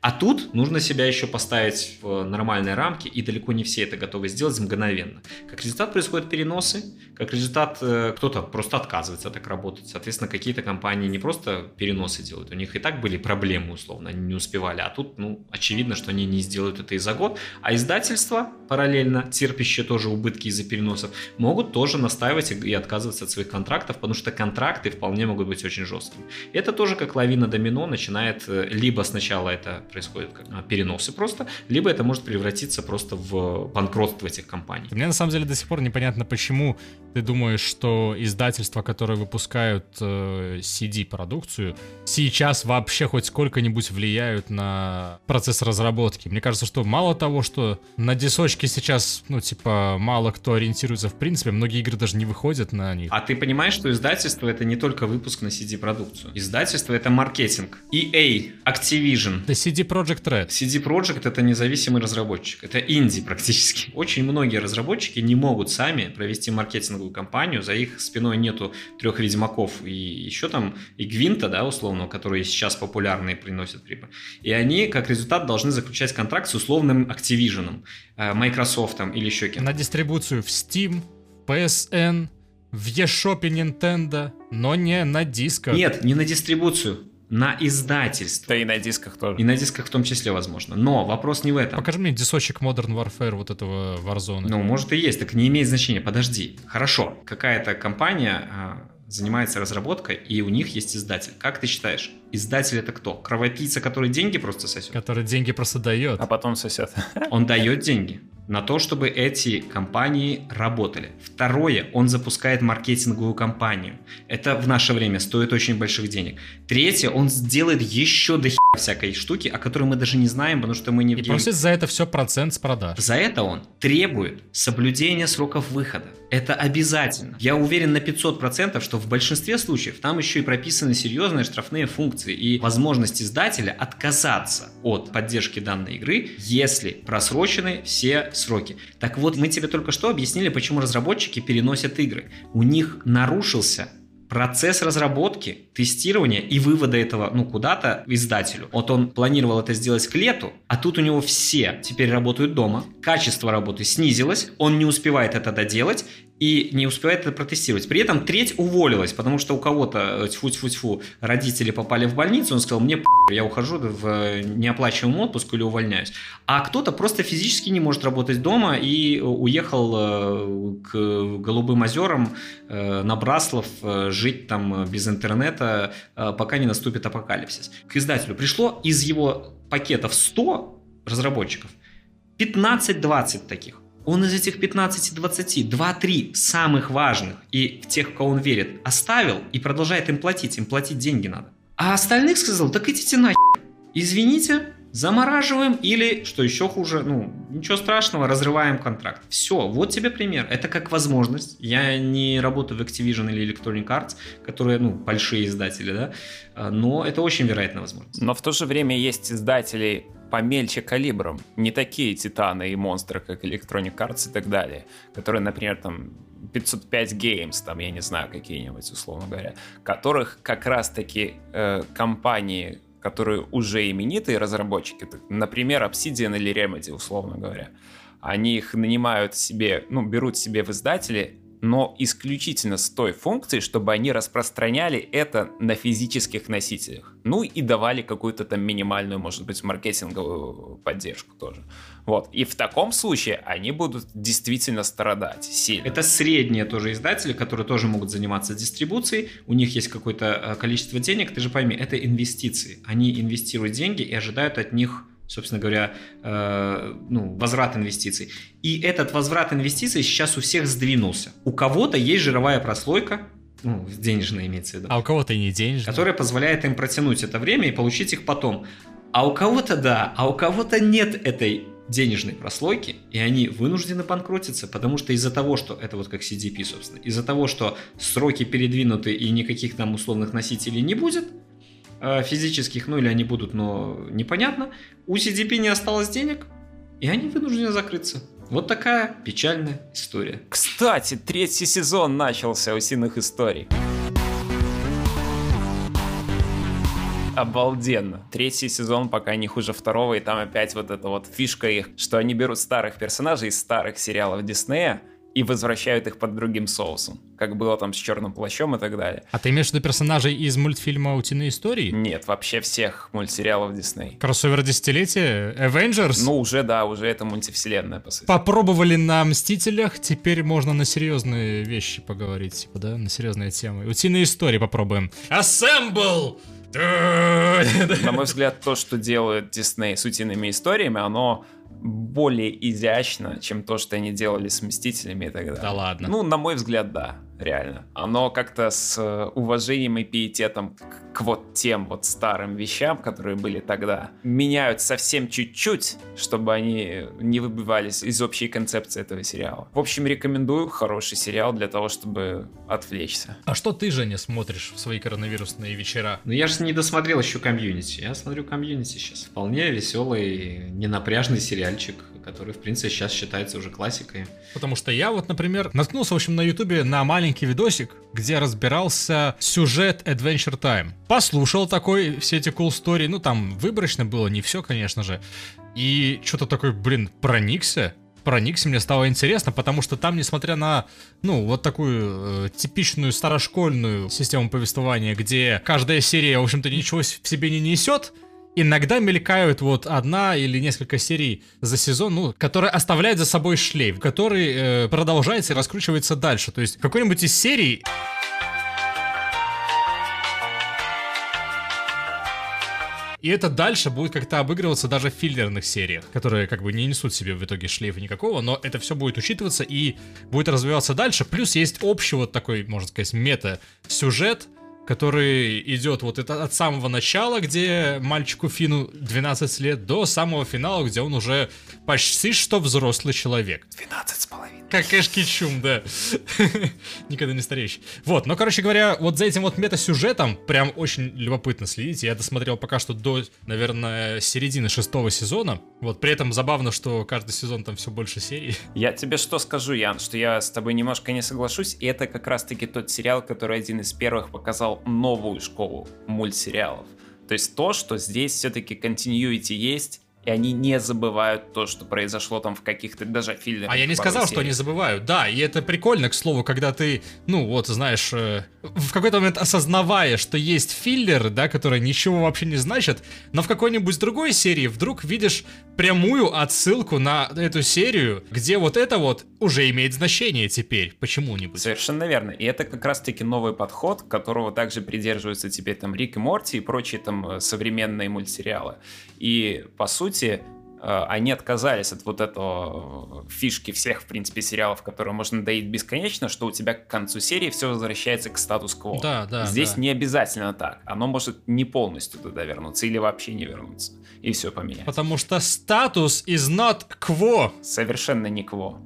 Speaker 1: а тут нужно себя еще поставить в нормальные рамки, и далеко не все это готовы сделать мгновенно. Как результат происходят переносы, как результат э, кто-то просто отказывается так работать. Соответственно, какие-то компании не просто переносы делают, у них и так были проблемы, условно, они не успевали, а тут, ну, очевидно, что они не сделают это и за год. А издательства, параллельно, терпящие тоже убытки из-за переносов, могут тоже настаивать и отказываться от своих контрактов, потому что контракты вполне могут быть очень жесткими. Это тоже как лавина домино начинает, э, либо сначала это происходят как а, переносы просто, либо это может превратиться просто в банкротство этих компаний.
Speaker 2: Мне на самом деле до сих пор непонятно, почему ты думаешь, что издательства, которые выпускают э, CD-продукцию, сейчас вообще хоть сколько-нибудь влияют на процесс разработки? Мне кажется, что мало того, что на дисочке сейчас, ну, типа, мало кто ориентируется в принципе, многие игры даже не выходят на них.
Speaker 1: А ты понимаешь, что издательство это не только выпуск на CD-продукцию. Издательство это маркетинг. EA, Activision.
Speaker 2: Это CD Projekt Red.
Speaker 1: CD Projekt это независимый разработчик. Это инди практически. Очень многие разработчики не могут сами провести маркетинговую кампанию. За их спиной нету трех ведьмаков и еще там и Гвинта, да, условно, которые сейчас популярны и приносят прибыль. И они, как результат, должны заключать контракт с условным Activision, э, Microsoft или еще кем-то.
Speaker 2: На дистрибуцию в Steam, PSN, в eShop Nintendo, но не на дисках.
Speaker 1: Нет, не на дистрибуцию на издательство.
Speaker 3: Да и на дисках тоже.
Speaker 1: И на дисках в том числе, возможно. Но вопрос не в этом.
Speaker 2: Покажи мне дисочек Modern Warfare вот этого Warzone.
Speaker 1: Ну, может и есть, так не имеет значения. Подожди. Хорошо, какая-то компания а, занимается разработкой, и у них есть издатель. Как ты считаешь, издатель это кто? Кровопийца, который деньги просто сосет?
Speaker 2: Который деньги просто дает.
Speaker 3: А потом сосет.
Speaker 1: Он дает деньги на то, чтобы эти компании работали. Второе, он запускает маркетинговую кампанию. Это в наше время стоит очень больших денег. Третье, он сделает еще до всякой штуки, о которой мы даже не знаем, потому что мы не...
Speaker 2: И просит за это все процент с продаж.
Speaker 1: За это он требует соблюдения сроков выхода. Это обязательно. Я уверен на 500%, что в большинстве случаев там еще и прописаны серьезные штрафные функции и возможность издателя отказаться от поддержки данной игры, если просрочены все сроки. Так вот, мы тебе только что объяснили, почему разработчики переносят игры. У них нарушился процесс разработки, тестирования и вывода этого, ну, куда-то издателю. Вот он планировал это сделать к лету, а тут у него все теперь работают дома, качество работы снизилось, он не успевает это доделать, и не успевает это протестировать. При этом треть уволилась, потому что у кого-то, тьфу-тьфу-тьфу, родители попали в больницу, он сказал, мне я ухожу в неоплачиваемый отпуск или увольняюсь. А кто-то просто физически не может работать дома и уехал э, к Голубым озерам э, на Браслов э, жить там без интернета, пока не наступит апокалипсис. К издателю пришло из его пакетов 100 разработчиков 15-20 таких. Он из этих 15-20, 2-3 самых важных и в тех, в кого он верит, оставил и продолжает им платить. Им платить деньги надо. А остальных сказал, так идите нахер. Извините, замораживаем или, что еще хуже, ну, ничего страшного, разрываем контракт. Все, вот тебе пример. Это как возможность. Я не работаю в Activision или Electronic Arts, которые, ну, большие издатели, да, а, но это очень вероятная возможность.
Speaker 3: Но в то же время есть издатели помельче калибром, не такие титаны и монстры, как Electronic Arts и так далее, которые, например, там 505 Games, там, я не знаю, какие-нибудь, условно говоря, которых как раз-таки э, компании, которые уже именитые разработчики, например, Obsidian или Remedy, условно говоря, они их нанимают себе, ну, берут себе в издатели но исключительно с той функцией, чтобы они распространяли это на физических носителях. Ну и давали какую-то там минимальную, может быть, маркетинговую поддержку тоже. Вот. И в таком случае они будут действительно страдать сильно.
Speaker 1: Это средние тоже издатели, которые тоже могут заниматься дистрибуцией. У них есть какое-то э, количество денег. Ты же пойми, это инвестиции. Они инвестируют деньги и ожидают от них собственно говоря, э, ну, возврат инвестиций. И этот возврат инвестиций сейчас у всех сдвинулся. У кого-то есть жировая прослойка, ну, денежная имеется в виду.
Speaker 2: А у кого-то и не денежная.
Speaker 1: Которая позволяет им протянуть это время и получить их потом. А у кого-то да, а у кого-то нет этой денежной прослойки, и они вынуждены банкротиться, потому что из-за того, что это вот как CDP, собственно, из-за того, что сроки передвинуты и никаких там условных носителей не будет, физических, ну или они будут, но непонятно. У CDP не осталось денег, и они вынуждены закрыться. Вот такая печальная история.
Speaker 3: Кстати, третий сезон начался «Усиных историй». Обалденно. Третий сезон пока не хуже второго, и там опять вот эта вот фишка их, что они берут старых персонажей из старых сериалов Диснея, и возвращают их под другим соусом, как было там с черным плащом и так далее.
Speaker 2: А ты имеешь в виду персонажей из мультфильма «Утиные истории»?
Speaker 3: Нет, вообще всех мультсериалов Дисней.
Speaker 2: Кроссовер десятилетия? Avengers?
Speaker 3: Ну, уже, да, уже это мультивселенная, по сути.
Speaker 2: Попробовали на «Мстителях», теперь можно на серьезные вещи поговорить, типа, да, на серьезные темы. «Утиные истории» попробуем. Assemble!
Speaker 3: На мой взгляд, то, что делают Дисней с утиными историями, оно более изящно, чем то, что они делали с Мстителями и так далее.
Speaker 2: Да ладно.
Speaker 3: Ну, на мой взгляд, да, реально. Оно как-то с э, уважением и пиететом к, к вот тем вот старым вещам, которые были тогда, меняют совсем чуть-чуть, чтобы они не выбивались из общей концепции этого сериала. В общем, рекомендую хороший сериал для того, чтобы отвлечься.
Speaker 2: А что ты, Женя, смотришь в свои коронавирусные вечера?
Speaker 1: Ну я же не досмотрел еще комьюнити. Я смотрю комьюнити сейчас. Вполне веселый, ненапряжный сериальчик, который, в принципе, сейчас считается уже классикой.
Speaker 2: Потому что я вот, например, наткнулся, в общем, на ютубе на маленький видосик, где разбирался сюжет Adventure Time. Послушал такой все эти cool story, ну там выборочно было, не все, конечно же. И что-то такой, блин, проникся, проникся, мне стало интересно, потому что там, несмотря на, ну, вот такую э, типичную старошкольную систему повествования, где каждая серия, в общем-то, ничего в себе не несет, иногда мелькают вот одна или несколько серий за сезон, ну, которые оставляют за собой шлейф, который э, продолжается и раскручивается дальше. То есть какой-нибудь из серий... И это дальше будет как-то обыгрываться даже в филлерных сериях, которые как бы не несут себе в итоге шлейфа никакого, но это все будет учитываться и будет развиваться дальше. Плюс есть общий вот такой, можно сказать, мета-сюжет, который идет вот это от самого начала, где мальчику Фину 12 лет, до самого финала, где он уже почти что взрослый человек.
Speaker 3: 12 с половиной.
Speaker 2: Как Эшки Чум, да. Никогда не стареющий. Вот, но, короче говоря, вот за этим вот мета-сюжетом прям очень любопытно следить. Я досмотрел пока что до, наверное, середины шестого сезона. Вот, при этом забавно, что каждый сезон там все больше серий.
Speaker 3: Я тебе что скажу, Ян, что я с тобой немножко не соглашусь, и это как раз-таки тот сериал, который один из первых показал новую школу мультсериалов. То есть то, что здесь все-таки continuity есть, и они не забывают то, что произошло там в каких-то даже фильмах.
Speaker 2: А я не сказал, что они забывают. Да, и это прикольно, к слову, когда ты, ну вот, знаешь, э, в какой-то момент осознавая, что есть филлер, да, который ничего вообще не значит, но в какой-нибудь другой серии вдруг видишь прямую отсылку на эту серию, где вот это вот уже имеет значение теперь почему-нибудь.
Speaker 3: Совершенно верно. И это как раз-таки новый подход, которого также придерживаются теперь там Рик и Морти и прочие там э, современные мультсериалы. И, по сути, э, они отказались от вот этого э, фишки всех, в принципе, сериалов, которые можно доить бесконечно, что у тебя к концу серии все возвращается к статус-кво.
Speaker 2: Да, да.
Speaker 3: Здесь
Speaker 2: да.
Speaker 3: не обязательно так. Оно может не полностью туда вернуться или вообще не вернуться. И все поменять.
Speaker 2: Потому что статус is not quo.
Speaker 3: Совершенно не кво.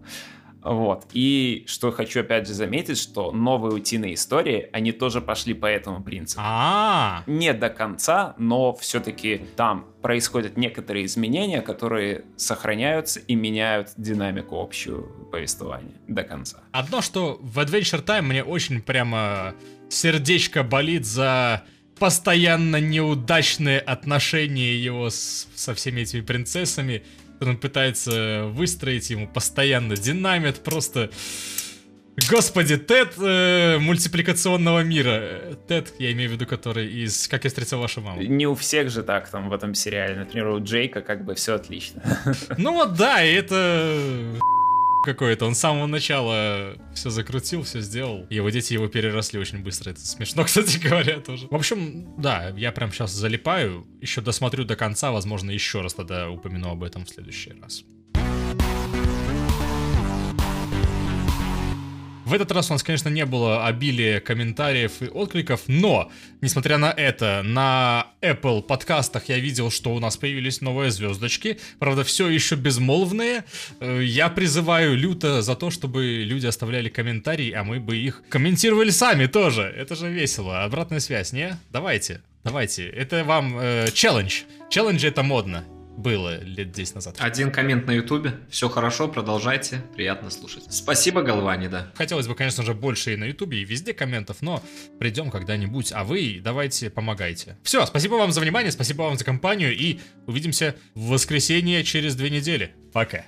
Speaker 3: Вот. И что хочу опять же заметить, что новые утиные истории, они тоже пошли по этому принципу.
Speaker 2: А,
Speaker 3: Не до конца, но все-таки там происходят некоторые изменения, которые сохраняются и меняют динамику общую повествования до конца.
Speaker 2: Одно, что в Adventure Time мне очень прямо сердечко болит за постоянно неудачные отношения его с- со всеми этими принцессами. Он пытается выстроить ему постоянно динамит, просто... Господи, Тед э, мультипликационного мира. Тед, я имею в виду, который из «Как я встретил вашу маму».
Speaker 3: Не у всех же так там в этом сериале. Например, у Джейка как бы все отлично.
Speaker 2: Ну вот да, и это какой-то. Он с самого начала все закрутил, все сделал. Его дети его переросли очень быстро. Это смешно, кстати говоря, тоже. В общем, да, я прям сейчас залипаю. Еще досмотрю до конца, возможно, еще раз тогда упомяну об этом в следующий раз. В этот раз у нас, конечно, не было обилия комментариев и откликов, но, несмотря на это, на Apple подкастах я видел, что у нас появились новые звездочки, правда, все еще безмолвные. Э, Я призываю люто за то, чтобы люди оставляли комментарии, а мы бы их комментировали сами тоже. Это же весело. Обратная связь, не? Давайте, давайте. Это вам э, челлендж. Челлендж это модно. Было лет 10 назад.
Speaker 1: Один коммент на ютубе. Все хорошо, продолжайте. Приятно слушать. Спасибо, Голвани, да.
Speaker 2: Хотелось бы, конечно же, больше и на Ютубе, и везде комментов, но придем когда-нибудь. А вы давайте помогайте. Все, спасибо вам за внимание, спасибо вам за компанию, и увидимся в воскресенье через две недели. Пока.